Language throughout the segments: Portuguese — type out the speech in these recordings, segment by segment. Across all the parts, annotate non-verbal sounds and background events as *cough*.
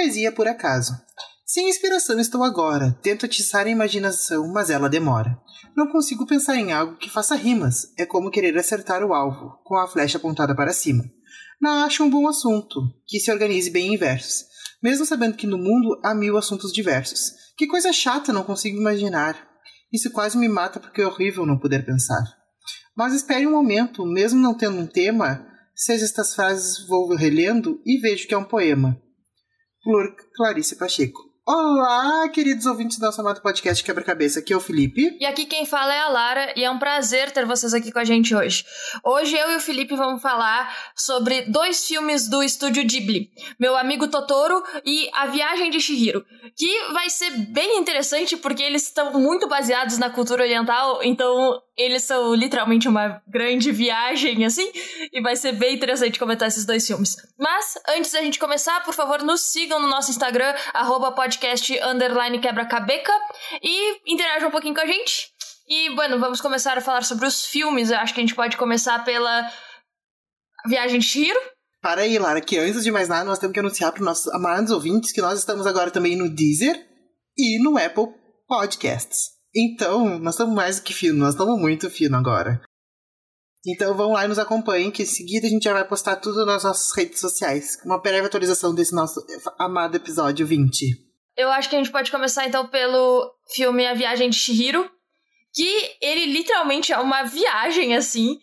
Poesia por acaso. Sem inspiração estou agora, tento atiçar a imaginação, mas ela demora. Não consigo pensar em algo que faça rimas, é como querer acertar o alvo, com a flecha apontada para cima. Não acho um bom assunto, que se organize bem em versos, mesmo sabendo que no mundo há mil assuntos diversos. Que coisa chata não consigo imaginar. Isso quase me mata porque é horrível não poder pensar. Mas espere um momento, mesmo não tendo um tema, seja estas frases vou relendo e vejo que é um poema. Clarice Pacheco. Olá, queridos ouvintes do nosso amado podcast Quebra-Cabeça. Aqui é o Felipe. E aqui quem fala é a Lara, e é um prazer ter vocês aqui com a gente hoje. Hoje eu e o Felipe vamos falar sobre dois filmes do estúdio Ghibli: Meu Amigo Totoro e A Viagem de Shihiro. Que vai ser bem interessante porque eles estão muito baseados na cultura oriental, então eles são literalmente uma grande viagem, assim, e vai ser bem interessante comentar esses dois filmes. Mas, antes da gente começar, por favor, nos sigam no nosso Instagram, arroba podcast underline quebra-cabeca, e interajam um pouquinho com a gente. E, bueno, vamos começar a falar sobre os filmes. Eu acho que a gente pode começar pela Viagem de Shiro. Para aí, Lara, que antes de mais nada, nós temos que anunciar para os nossos amados ouvintes que nós estamos agora também no Deezer e no Apple Podcasts. Então, nós estamos mais do que fino, nós estamos muito fino agora. Então vão lá e nos acompanhem, que em seguida a gente já vai postar tudo nas nossas redes sociais. Uma breve atualização desse nosso amado episódio 20. Eu acho que a gente pode começar então pelo filme A Viagem de Shihiro, que ele literalmente é uma viagem assim.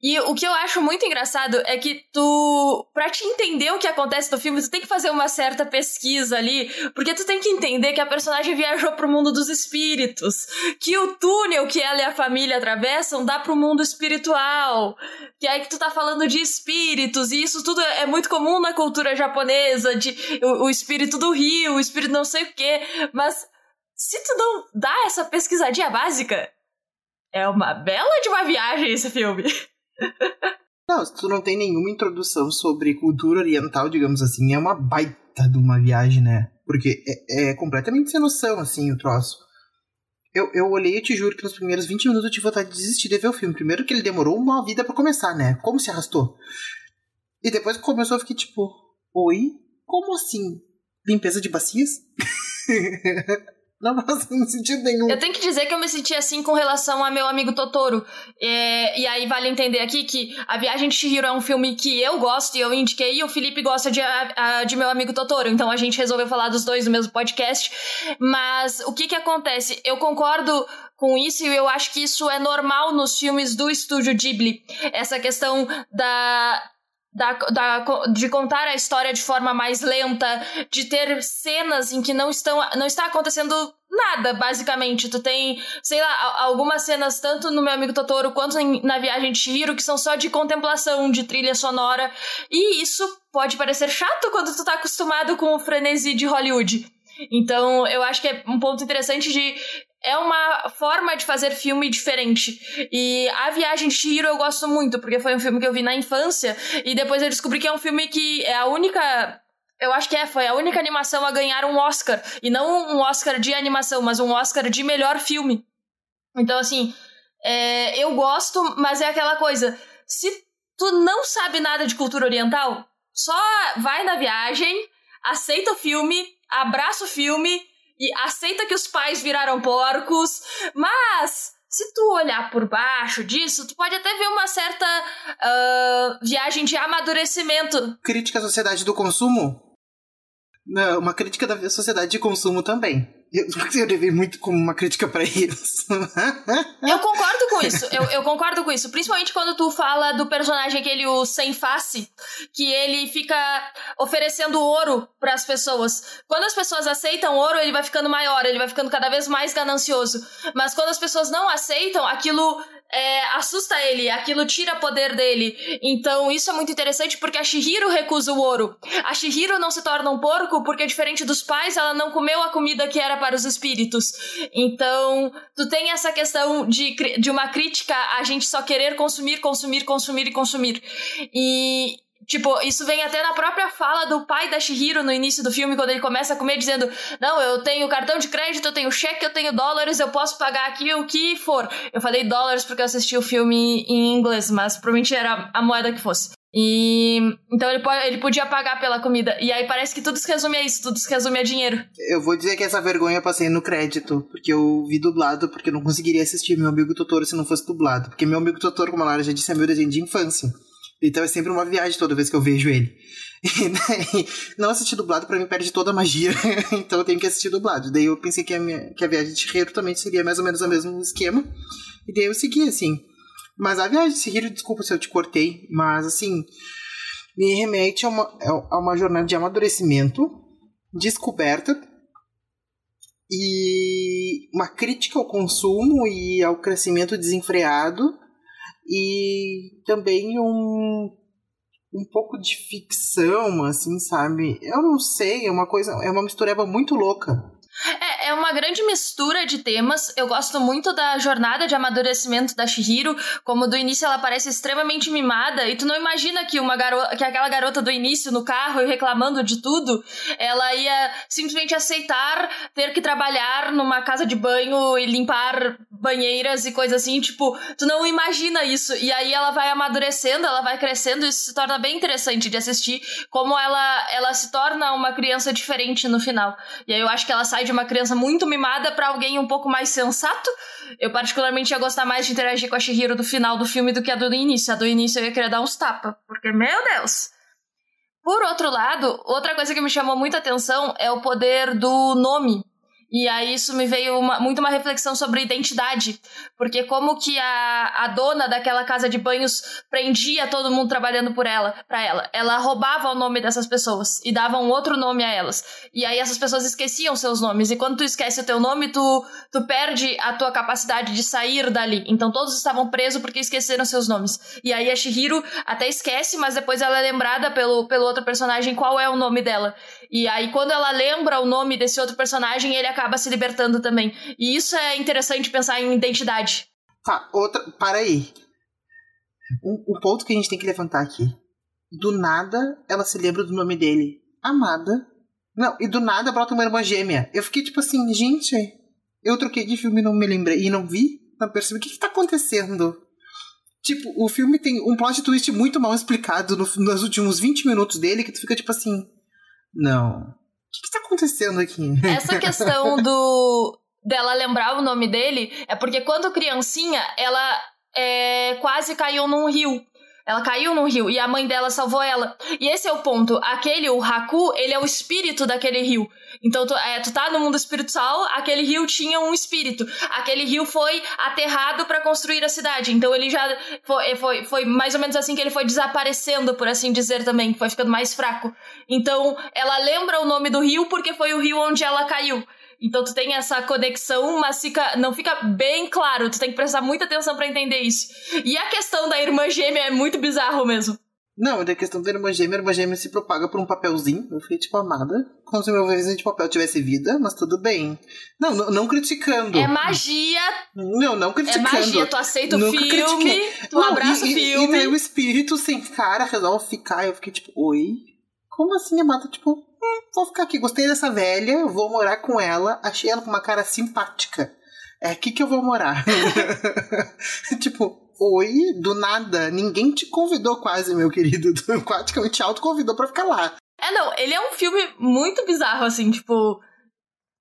E o que eu acho muito engraçado é que tu, pra te entender o que acontece no filme, tu tem que fazer uma certa pesquisa ali, porque tu tem que entender que a personagem viajou pro mundo dos espíritos, que o túnel que ela e a família atravessam dá pro mundo espiritual, que aí que tu tá falando de espíritos, e isso tudo é muito comum na cultura japonesa, de o, o espírito do rio, o espírito não sei o quê, mas se tu não dá essa pesquisadinha básica, é uma bela de uma viagem esse filme. *laughs* Não, se tu não tem nenhuma introdução sobre cultura oriental, digamos assim, é uma baita de uma viagem, né? Porque é, é completamente sem noção, assim, o troço. Eu, eu olhei e te juro que nos primeiros 20 minutos eu tive vontade de desistir de ver o filme. Primeiro que ele demorou uma vida para começar, né? Como se arrastou. E depois que começou eu fiquei tipo, oi? Como assim? Limpeza de bacias? *laughs* Não faz sentido nenhum. Eu tenho que dizer que eu me senti assim com relação a meu amigo Totoro. É, e aí vale entender aqui que A Viagem de Shihiro é um filme que eu gosto e eu indiquei, e o Felipe gosta de, a, de meu amigo Totoro. Então a gente resolveu falar dos dois no mesmo podcast. Mas o que que acontece? Eu concordo com isso e eu acho que isso é normal nos filmes do estúdio Ghibli. Essa questão da da, da, de contar a história de forma mais lenta, de ter cenas em que não estão não está acontecendo nada, basicamente. Tu tem, sei lá, algumas cenas tanto no meu amigo Totoro quanto na viagem de Shihiro que são só de contemplação, de trilha sonora, e isso pode parecer chato quando tu tá acostumado com o frenesi de Hollywood. Então, eu acho que é um ponto interessante de é uma forma de fazer filme diferente. E A Viagem de Shihiro eu gosto muito, porque foi um filme que eu vi na infância, e depois eu descobri que é um filme que é a única. Eu acho que é, foi a única animação a ganhar um Oscar. E não um Oscar de animação, mas um Oscar de melhor filme. Então, assim, é, eu gosto, mas é aquela coisa. Se tu não sabe nada de cultura oriental, só vai na viagem, aceita o filme, abraça o filme e aceita que os pais viraram porcos, mas se tu olhar por baixo disso, tu pode até ver uma certa uh, viagem de amadurecimento. Crítica à sociedade do consumo? Não, uma crítica da sociedade de consumo também. Eu, *laughs* eu levei muito como uma crítica para isso. *laughs* eu concordo com isso. Eu, eu, concordo com isso. Principalmente quando tu fala do personagem aquele, o sem face, que ele fica oferecendo ouro para as pessoas. Quando as pessoas aceitam ouro, ele vai ficando maior, ele vai ficando cada vez mais ganancioso. Mas quando as pessoas não aceitam, aquilo é, assusta ele, aquilo tira poder dele. Então isso é muito interessante porque a Shihiro recusa o ouro. A Shihiro não se torna um porco porque, diferente dos pais, ela não comeu a comida que era para os espíritos. Então, tu tem essa questão de, de uma crítica a gente só querer consumir, consumir, consumir e consumir. E Tipo, isso vem até na própria fala do pai da Shihiro no início do filme, quando ele começa a comer, dizendo: Não, eu tenho cartão de crédito, eu tenho cheque, eu tenho dólares, eu posso pagar aqui o que for. Eu falei dólares porque eu assisti o filme em inglês, mas provavelmente era a moeda que fosse. E então ele, pode, ele podia pagar pela comida. E aí parece que tudo se resume a isso, tudo se resume a dinheiro. Eu vou dizer que essa vergonha eu passei no crédito, porque eu vi dublado, porque eu não conseguiria assistir meu amigo Totoro se não fosse dublado. Porque meu amigo Totoro, como a Lara já disse, é meu desenho de infância. Então é sempre uma viagem toda vez que eu vejo ele. *laughs* Não assistir dublado para mim perde toda a magia. *laughs* então eu tenho que assistir dublado. Daí eu pensei que a, minha, que a viagem de Chihiro também seria mais ou menos o mesmo esquema. E daí eu segui, assim. Mas a viagem de Chihiro, desculpa se eu te cortei, mas assim, me remete a uma, a uma jornada de amadurecimento, descoberta e uma crítica ao consumo e ao crescimento desenfreado e também um um pouco de ficção, assim, sabe? Eu não sei, é uma coisa, é uma mistureba muito louca. É, é uma grande mistura de temas. Eu gosto muito da jornada de amadurecimento da Shihiro. Como do início ela parece extremamente mimada. E tu não imagina que uma garota, que aquela garota do início no carro e reclamando de tudo, ela ia simplesmente aceitar ter que trabalhar numa casa de banho e limpar banheiras e coisas assim. Tipo, tu não imagina isso. E aí ela vai amadurecendo, ela vai crescendo. E isso se torna bem interessante de assistir. Como ela, ela se torna uma criança diferente no final. E aí eu acho que ela sai de uma criança muito mimada para alguém um pouco mais sensato. Eu particularmente ia gostar mais de interagir com a Shihiro do final do filme do que a do início. A do início eu ia querer dar uns tapas, porque, meu Deus! Por outro lado, outra coisa que me chamou muita atenção é o poder do nome e aí isso me veio uma, muito uma reflexão sobre identidade, porque como que a, a dona daquela casa de banhos prendia todo mundo trabalhando por ela, para ela. Ela roubava o nome dessas pessoas e dava um outro nome a elas. E aí essas pessoas esqueciam seus nomes. E quando tu esquece o teu nome, tu, tu perde a tua capacidade de sair dali. Então todos estavam presos porque esqueceram seus nomes. E aí a Shihiro até esquece, mas depois ela é lembrada pelo, pelo outro personagem qual é o nome dela. E aí, quando ela lembra o nome desse outro personagem, ele acaba se libertando também. E isso é interessante pensar em identidade. Tá, outra. Para aí. O, um, ponto que a gente tem que levantar aqui. Do nada, ela se lembra do nome dele. Amada. Não, e do nada brota uma irmã gêmea. Eu fiquei tipo assim, gente, eu troquei de filme e não me lembrei. E não vi, não percebi. O que, que tá acontecendo? Tipo, o filme tem um plot twist muito mal explicado no, nos últimos 20 minutos dele, que tu fica tipo assim. Não. O que, que tá acontecendo aqui? Essa questão do dela lembrar o nome dele é porque quando criancinha ela é, quase caiu num rio. Ela caiu no rio e a mãe dela salvou ela. E esse é o ponto. Aquele, o Haku, ele é o espírito daquele rio. Então, tu, é, tu tá no mundo espiritual, aquele rio tinha um espírito. Aquele rio foi aterrado para construir a cidade. Então, ele já. Foi, foi, foi mais ou menos assim que ele foi desaparecendo, por assim dizer também. Foi ficando mais fraco. Então, ela lembra o nome do rio porque foi o rio onde ela caiu. Então tu tem essa conexão, mas fica, não fica bem claro. Tu tem que prestar muita atenção para entender isso. E a questão da irmã gêmea é muito bizarro mesmo. Não, da questão da irmã gêmea, a irmã gêmea se propaga por um papelzinho. Eu fiquei, tipo, amada. Como se meu vizinho de papel tivesse vida, mas tudo bem. Não, não, não, criticando. É magia. Não, não criticando. É magia, tu aceita o filme, critiquei. tu não, abraça e, o filme. E, e daí o espírito sem cara resolve ficar. Eu fiquei, tipo, oi? Como assim, amada? Tipo, hum, vou ficar aqui. Gostei dessa velha, vou morar com ela. Achei ela com uma cara simpática. É aqui que eu vou morar. *laughs* tipo, Oi, do nada. Ninguém te convidou quase, meu querido. *laughs* Praticamente te autoconvidou pra ficar lá. É, não, ele é um filme muito bizarro, assim, tipo.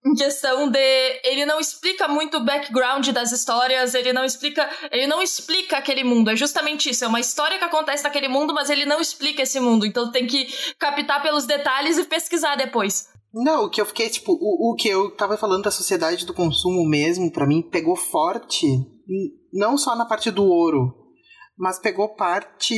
Em questão de. Ele não explica muito o background das histórias, ele não explica. Ele não explica aquele mundo. É justamente isso. É uma história que acontece naquele mundo, mas ele não explica esse mundo. Então tem que captar pelos detalhes e pesquisar depois. Não, o que eu fiquei, tipo, o, o que eu tava falando da sociedade do consumo mesmo, para mim, pegou forte não só na parte do ouro, mas pegou parte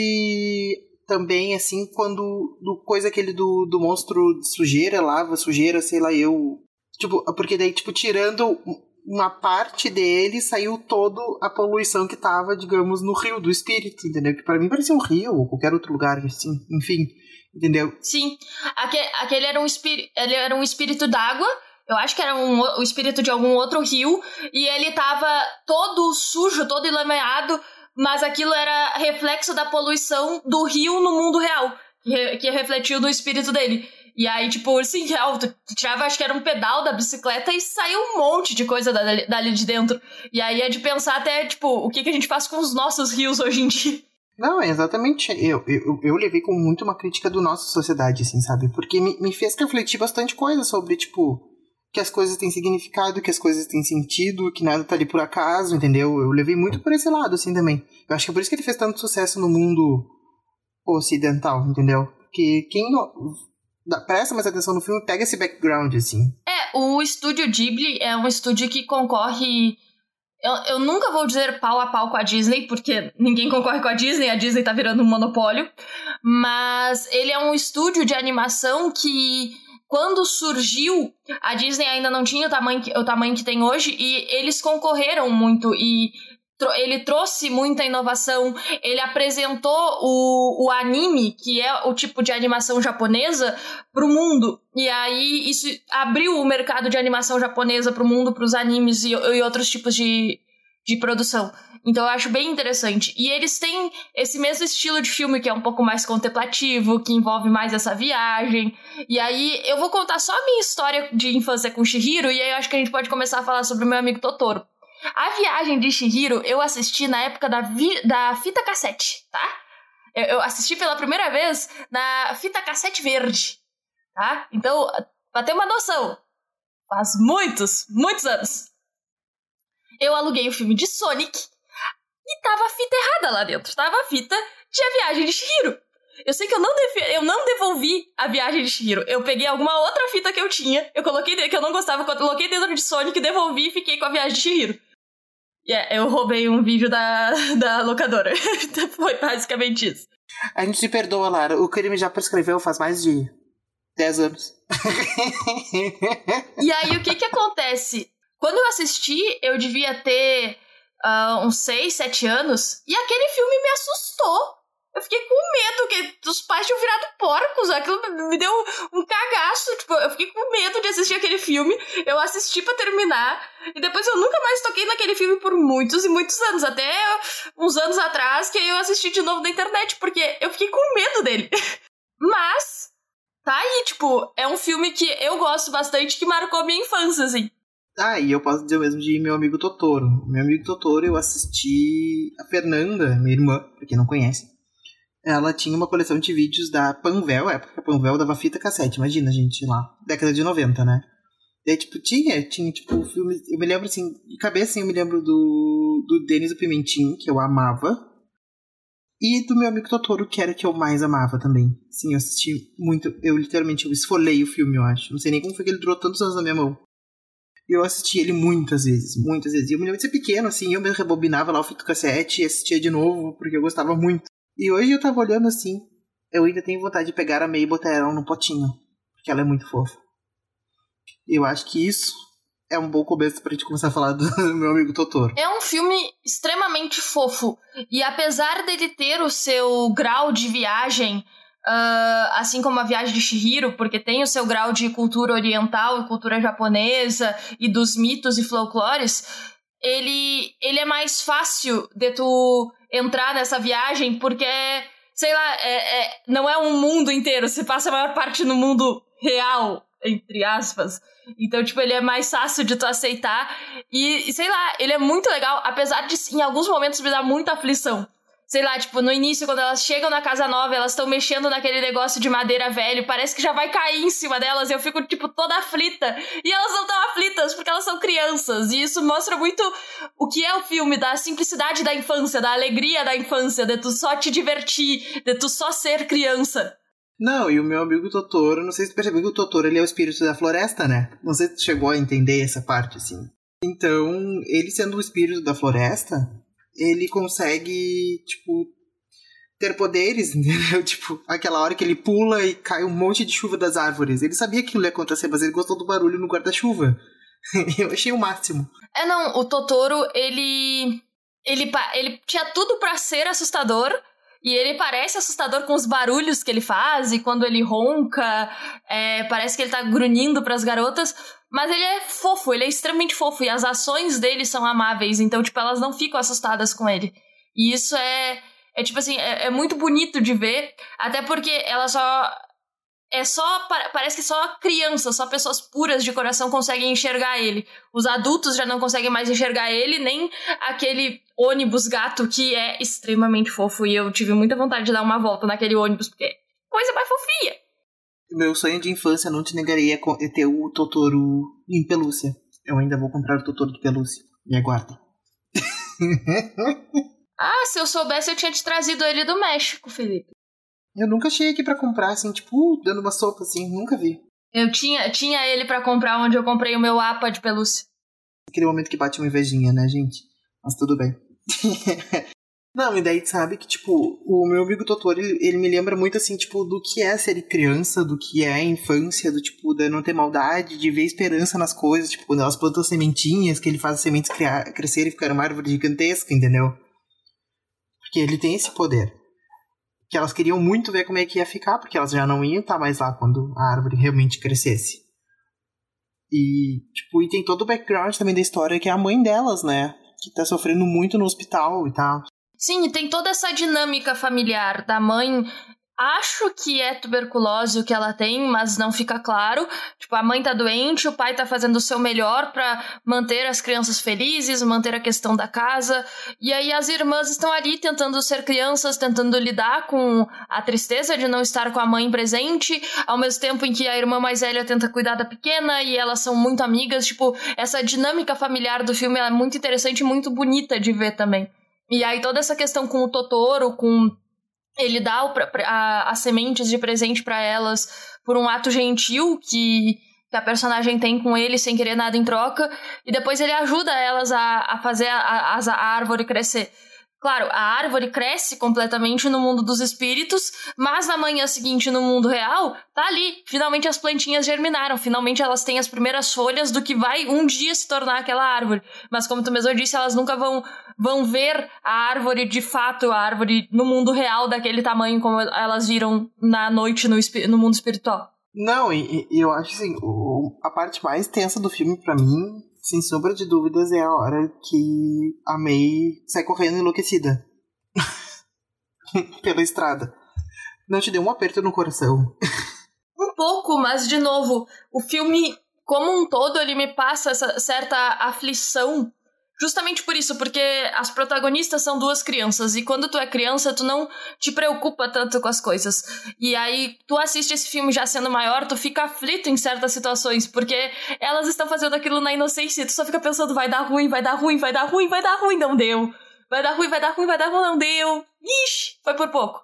também, assim, quando. do coisa aquele do, do monstro de sujeira, lava, sujeira, sei lá, eu. Tipo, porque daí, tipo, tirando uma parte dele, saiu toda a poluição que tava, digamos, no rio do espírito, entendeu? Que para mim parecia um rio ou qualquer outro lugar, assim, enfim, entendeu? Sim. Aquele, aquele era um espírito. Ele era um espírito d'água eu acho que era um, o espírito de algum outro rio. E ele tava todo sujo, todo enlameado. Mas aquilo era reflexo da poluição do rio no mundo real. Que, que refletiu no espírito dele. E aí, tipo, assim, *laughs* tu tirava, acho que era um pedal da bicicleta e saiu um monte de coisa dali, dali de dentro. E aí é de pensar até, tipo, o que, que a gente faz com os nossos rios *laughs* hoje em dia. Não, exatamente. Eu, eu, eu levei com muito uma crítica do nossa sociedade, assim, sabe? Porque me, me fez refletir bastante coisa sobre, tipo, que as coisas têm significado, que as coisas têm sentido, que nada tá ali por acaso, entendeu? Eu levei muito por esse lado, assim, também. Eu acho que é por isso que ele fez tanto sucesso no mundo ocidental, entendeu? Porque quem presta mais atenção no filme pega esse background, assim. É, o estúdio Ghibli é um estúdio que concorre. Eu, eu nunca vou dizer pau a pau com a Disney, porque ninguém concorre com a Disney, a Disney tá virando um monopólio. Mas ele é um estúdio de animação que quando surgiu, a Disney ainda não tinha o tamanho que, o tamanho que tem hoje e eles concorreram muito e ele trouxe muita inovação, ele apresentou o, o anime, que é o tipo de animação japonesa, para o mundo. E aí isso abriu o mercado de animação japonesa para o mundo, para os animes e, e outros tipos de, de produção. Então eu acho bem interessante. E eles têm esse mesmo estilo de filme que é um pouco mais contemplativo, que envolve mais essa viagem. E aí eu vou contar só a minha história de infância com Shihiro e aí eu acho que a gente pode começar a falar sobre o meu amigo Totoro. A viagem de Shihiro eu assisti na época da, vi da fita cassete, tá? Eu, eu assisti pela primeira vez na fita cassete verde, tá? Então, pra ter uma noção, faz muitos, muitos anos. Eu aluguei o filme de Sonic e tava a fita errada lá dentro. Tava a fita de A Viagem de Shihiro. Eu sei que eu não, eu não devolvi a viagem de Shihiro. Eu peguei alguma outra fita que eu tinha, eu coloquei que eu não gostava, eu coloquei dentro de Sonic, devolvi e fiquei com a viagem de Shihiro. Yeah, eu roubei um vídeo da, *laughs* da locadora. *laughs* Foi basicamente isso. A gente se perdoa, Lara. O crime já prescreveu faz mais de 10 anos. e aí, o que que acontece? Quando eu assisti, eu devia ter uh, uns 6, 7 anos, e aquele filme me assustou. Eu fiquei com medo, que os pais tinham virado porcos. Aquilo me deu um cagaço. Tipo, eu fiquei com medo de assistir aquele filme. Eu assisti para terminar. E depois eu nunca mais toquei naquele filme por muitos e muitos anos. Até uns anos atrás, que eu assisti de novo na internet, porque eu fiquei com medo dele. *laughs* Mas, tá aí, tipo, é um filme que eu gosto bastante, que marcou minha infância, assim. Ah, e eu posso dizer o mesmo de meu amigo Totoro. Meu amigo Totoro, eu assisti a Fernanda, minha irmã, pra quem não conhece ela tinha uma coleção de vídeos da Panvel, época a Panvel dava fita cassete, imagina, gente, lá, década de 90, né? E aí, tipo, tinha, tinha, tipo, filmes, eu me lembro, assim, de cabeça, assim, eu me lembro do, do Denis o Pimentinho, que eu amava, e do meu amigo Totoro, que era que eu mais amava também. Sim, eu assisti muito, eu literalmente, eu esfolei o filme, eu acho, não sei nem como foi que ele durou tantos anos na minha mão. Eu assisti ele muitas vezes, muitas vezes. E eu me lembro de ser pequeno, assim, eu me rebobinava lá o fito cassete e assistia de novo, porque eu gostava muito. E hoje eu tava olhando assim, eu ainda tenho vontade de pegar a May e botar ela num potinho, porque ela é muito fofa. Eu acho que isso é um bom começo pra gente começar a falar do *laughs* meu amigo Totoro. É um filme extremamente fofo. E apesar dele ter o seu grau de viagem, uh, assim como a viagem de Shihiro, porque tem o seu grau de cultura oriental e cultura japonesa e dos mitos e folclores, ele, ele é mais fácil de tu entrar nessa viagem, porque, sei lá, é, é, não é um mundo inteiro, você passa a maior parte no mundo real, entre aspas. Então, tipo, ele é mais fácil de tu aceitar. E, sei lá, ele é muito legal, apesar de, em alguns momentos, me dar muita aflição sei lá, tipo, no início, quando elas chegam na casa nova, elas estão mexendo naquele negócio de madeira velho, parece que já vai cair em cima delas, eu fico, tipo, toda aflita. E elas não estão aflitas, porque elas são crianças. E isso mostra muito o que é o filme, da simplicidade da infância, da alegria da infância, de tu só te divertir, de tu só ser criança. Não, e o meu amigo Totoro, não sei se percebeu que o Totoro ele é o espírito da floresta, né? Não sei se chegou a entender essa parte, assim. Então, ele sendo o espírito da floresta, ele consegue, tipo, ter poderes, *laughs* entendeu? Tipo, aquela hora que ele pula e cai um monte de chuva das árvores. Ele sabia que aquilo ia acontecer, mas ele gostou do barulho no guarda-chuva. *laughs* Eu achei o máximo. É, não, o Totoro, ele. Ele, ele tinha tudo para ser assustador. E ele parece assustador com os barulhos que ele faz, e quando ele ronca, é, parece que ele tá grunhindo para as garotas. Mas ele é fofo, ele é extremamente fofo e as ações dele são amáveis, então, tipo, elas não ficam assustadas com ele. E isso é, é tipo assim, é, é muito bonito de ver, até porque ela só. é só parece que só crianças, só pessoas puras de coração conseguem enxergar ele. Os adultos já não conseguem mais enxergar ele, nem aquele ônibus gato que é extremamente fofo e eu tive muita vontade de dar uma volta naquele ônibus porque coisa mais fofinha. Meu sonho de infância, não te negaria, é ter o Totoro em pelúcia. Eu ainda vou comprar o Totoro de pelúcia. Me aguardem. *laughs* ah, se eu soubesse, eu tinha te trazido ele do México, Felipe. Eu nunca achei aqui para comprar, assim, tipo, dando uma sopa, assim, nunca vi. Eu tinha, tinha ele para comprar onde eu comprei o meu APA de pelúcia. Aquele momento que bate uma invejinha, né, gente? Mas tudo bem. *laughs* Não, e daí sabe que, tipo, o meu amigo Totoro, ele, ele, me lembra muito, assim, tipo, do que é ser criança, do que é infância, do, tipo, de não ter maldade, de ver esperança nas coisas, tipo, quando elas plantam sementinhas, que ele faz as sementes criar, crescer e ficar uma árvore gigantesca, entendeu? Porque ele tem esse poder. Que elas queriam muito ver como é que ia ficar, porque elas já não iam estar mais lá quando a árvore realmente crescesse. E, tipo, e tem todo o background também da história, que é a mãe delas, né? Que tá sofrendo muito no hospital e tal. Sim, e tem toda essa dinâmica familiar da mãe Acho que é tuberculose o que ela tem, mas não fica claro. Tipo, a mãe tá doente, o pai tá fazendo o seu melhor para manter as crianças felizes, manter a questão da casa. E aí as irmãs estão ali tentando ser crianças, tentando lidar com a tristeza de não estar com a mãe presente, ao mesmo tempo em que a irmã mais velha tenta cuidar da pequena e elas são muito amigas. Tipo, essa dinâmica familiar do filme é muito interessante e muito bonita de ver também. E aí toda essa questão com o Totoro, com ele dá as sementes de presente para elas por um ato gentil que, que, a personagem tem com ele sem querer nada em troca, e depois ele ajuda elas a, a fazer a, a, a árvore crescer. Claro, a árvore cresce completamente no mundo dos espíritos, mas na manhã seguinte, no mundo real, tá ali. Finalmente as plantinhas germinaram, finalmente elas têm as primeiras folhas do que vai um dia se tornar aquela árvore. Mas como tu mesmo disse, elas nunca vão, vão ver a árvore de fato, a árvore no mundo real daquele tamanho como elas viram na noite no, no mundo espiritual. Não, e, e eu acho assim, o, a parte mais tensa do filme para mim sem sombra de dúvidas, é a hora que a May sai correndo enlouquecida *laughs* pela estrada. Não te deu um aperto no coração? um pouco, mas de novo, o filme como um todo ele me passa essa certa aflição Justamente por isso, porque as protagonistas são duas crianças e quando tu é criança, tu não te preocupa tanto com as coisas. E aí tu assiste esse filme já sendo maior, tu fica aflito em certas situações, porque elas estão fazendo aquilo na inocência, tu só fica pensando vai dar ruim, vai dar ruim, vai dar ruim, vai dar ruim, não deu. Vai dar ruim, vai dar ruim, vai dar ruim, não deu. Ixi, foi por pouco.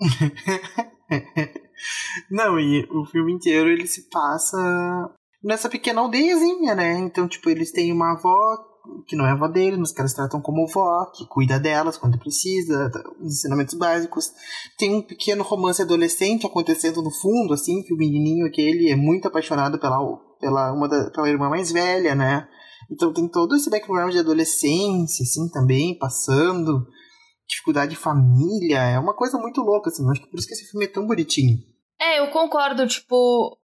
*laughs* não, e o filme inteiro ele se passa nessa pequena aldeiazinha, né? Então, tipo, eles têm uma avó que não é avó dele, mas que elas tratam como vó, que cuida delas quando precisa, os ensinamentos básicos. Tem um pequeno romance adolescente acontecendo no fundo, assim, que o menininho aquele é muito apaixonado pela, pela, uma da, pela irmã mais velha, né? Então tem todo esse background de adolescência, assim, também, passando, dificuldade de família, é uma coisa muito louca, assim, acho que por isso que esse filme é tão bonitinho. É, eu concordo, tipo,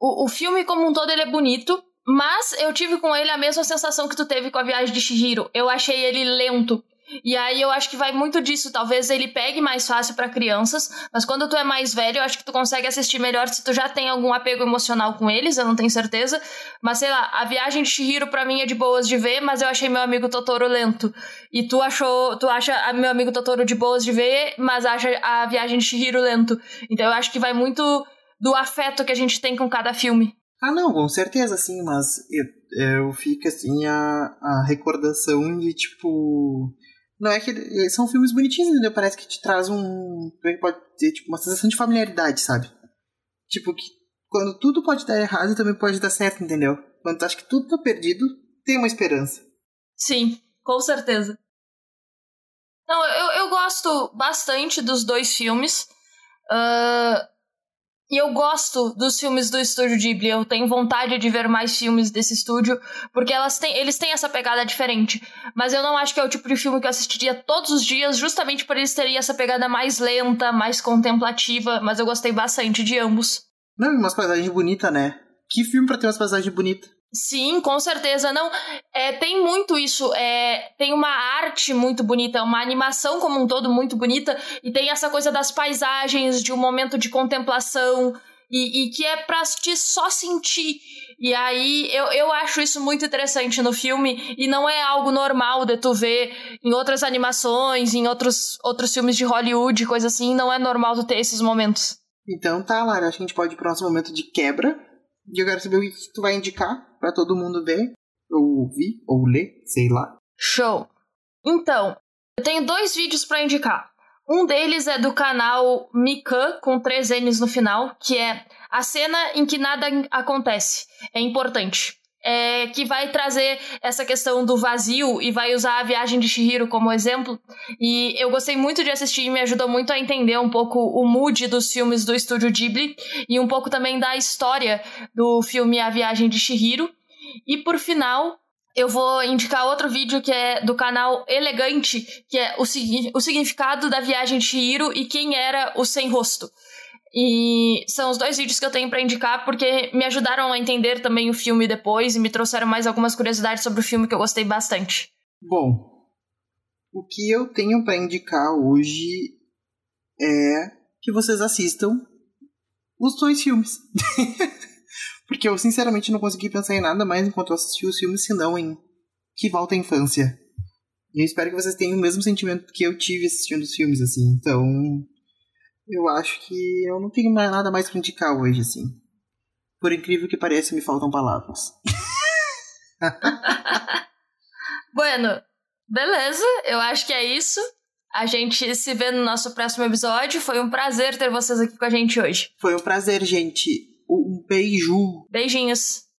o, o filme como um todo ele é bonito, mas eu tive com ele a mesma sensação que tu teve com a viagem de Shihiro. Eu achei ele lento. E aí eu acho que vai muito disso. Talvez ele pegue mais fácil para crianças, mas quando tu é mais velho, eu acho que tu consegue assistir melhor se tu já tem algum apego emocional com eles, eu não tenho certeza. Mas sei lá, a viagem de Shihiro para mim é de boas de ver, mas eu achei meu amigo Totoro lento. E tu achou, tu acha meu amigo Totoro de boas de ver, mas acha a viagem de Shihiro lento. Então eu acho que vai muito do afeto que a gente tem com cada filme. Ah, não, com certeza, sim, mas eu, eu fico assim a, a recordação de tipo. Não é que. São filmes bonitinhos, entendeu? Parece que te traz um. É pode ter tipo, uma sensação de familiaridade, sabe? Tipo, que quando tudo pode dar errado, também pode dar certo, entendeu? Quando tu acha que tudo tá perdido, tem uma esperança. Sim, com certeza. Não, eu, eu gosto bastante dos dois filmes. Uh, e eu gosto dos filmes do estúdio Ghibli. Eu tenho vontade de ver mais filmes desse estúdio, porque elas têm, eles têm essa pegada diferente. Mas eu não acho que é o tipo de filme que eu assistiria todos os dias, justamente por eles terem essa pegada mais lenta, mais contemplativa. Mas eu gostei bastante de ambos. Não, umas paisagens bonitas, né? Que filme pra ter umas paisagens bonitas? Sim, com certeza. Não, é, tem muito isso. É, tem uma arte muito bonita, uma animação como um todo muito bonita, e tem essa coisa das paisagens, de um momento de contemplação. e, e que é pra te só sentir. E aí eu, eu acho isso muito interessante no filme e não é algo normal de tu ver em outras animações, em outros, outros filmes de Hollywood, coisa assim, não é normal tu ter esses momentos. Então tá, Lara, acho que a gente pode ir pro nosso momento de quebra. E eu quero saber o que tu vai indicar para todo mundo ver, ou ouvir, ou ler, sei lá. Show! Então, eu tenho dois vídeos para indicar. Um deles é do canal Mikan, com três N's no final, que é a cena em que nada acontece. É importante. É, que vai trazer essa questão do vazio e vai usar a viagem de Shihiro como exemplo. E eu gostei muito de assistir e me ajudou muito a entender um pouco o mood dos filmes do estúdio Ghibli e um pouco também da história do filme A Viagem de Shihiro. E por final, eu vou indicar outro vídeo que é do canal Elegante, que é o, o significado da viagem de Shihiro e quem era o sem rosto. E são os dois vídeos que eu tenho para indicar porque me ajudaram a entender também o filme depois e me trouxeram mais algumas curiosidades sobre o filme que eu gostei bastante. Bom, o que eu tenho para indicar hoje é que vocês assistam os dois filmes. *laughs* Porque eu sinceramente não consegui pensar em nada mais enquanto eu assisti os filmes, senão em Que Volta à Infância. E eu espero que vocês tenham o mesmo sentimento que eu tive assistindo os filmes, assim. Então, eu acho que eu não tenho mais nada mais pra indicar hoje, assim. Por incrível que pareça, me faltam palavras. *laughs* bueno, beleza, eu acho que é isso. A gente se vê no nosso próximo episódio. Foi um prazer ter vocês aqui com a gente hoje. Foi um prazer, gente. Um beijo. Beijinhos.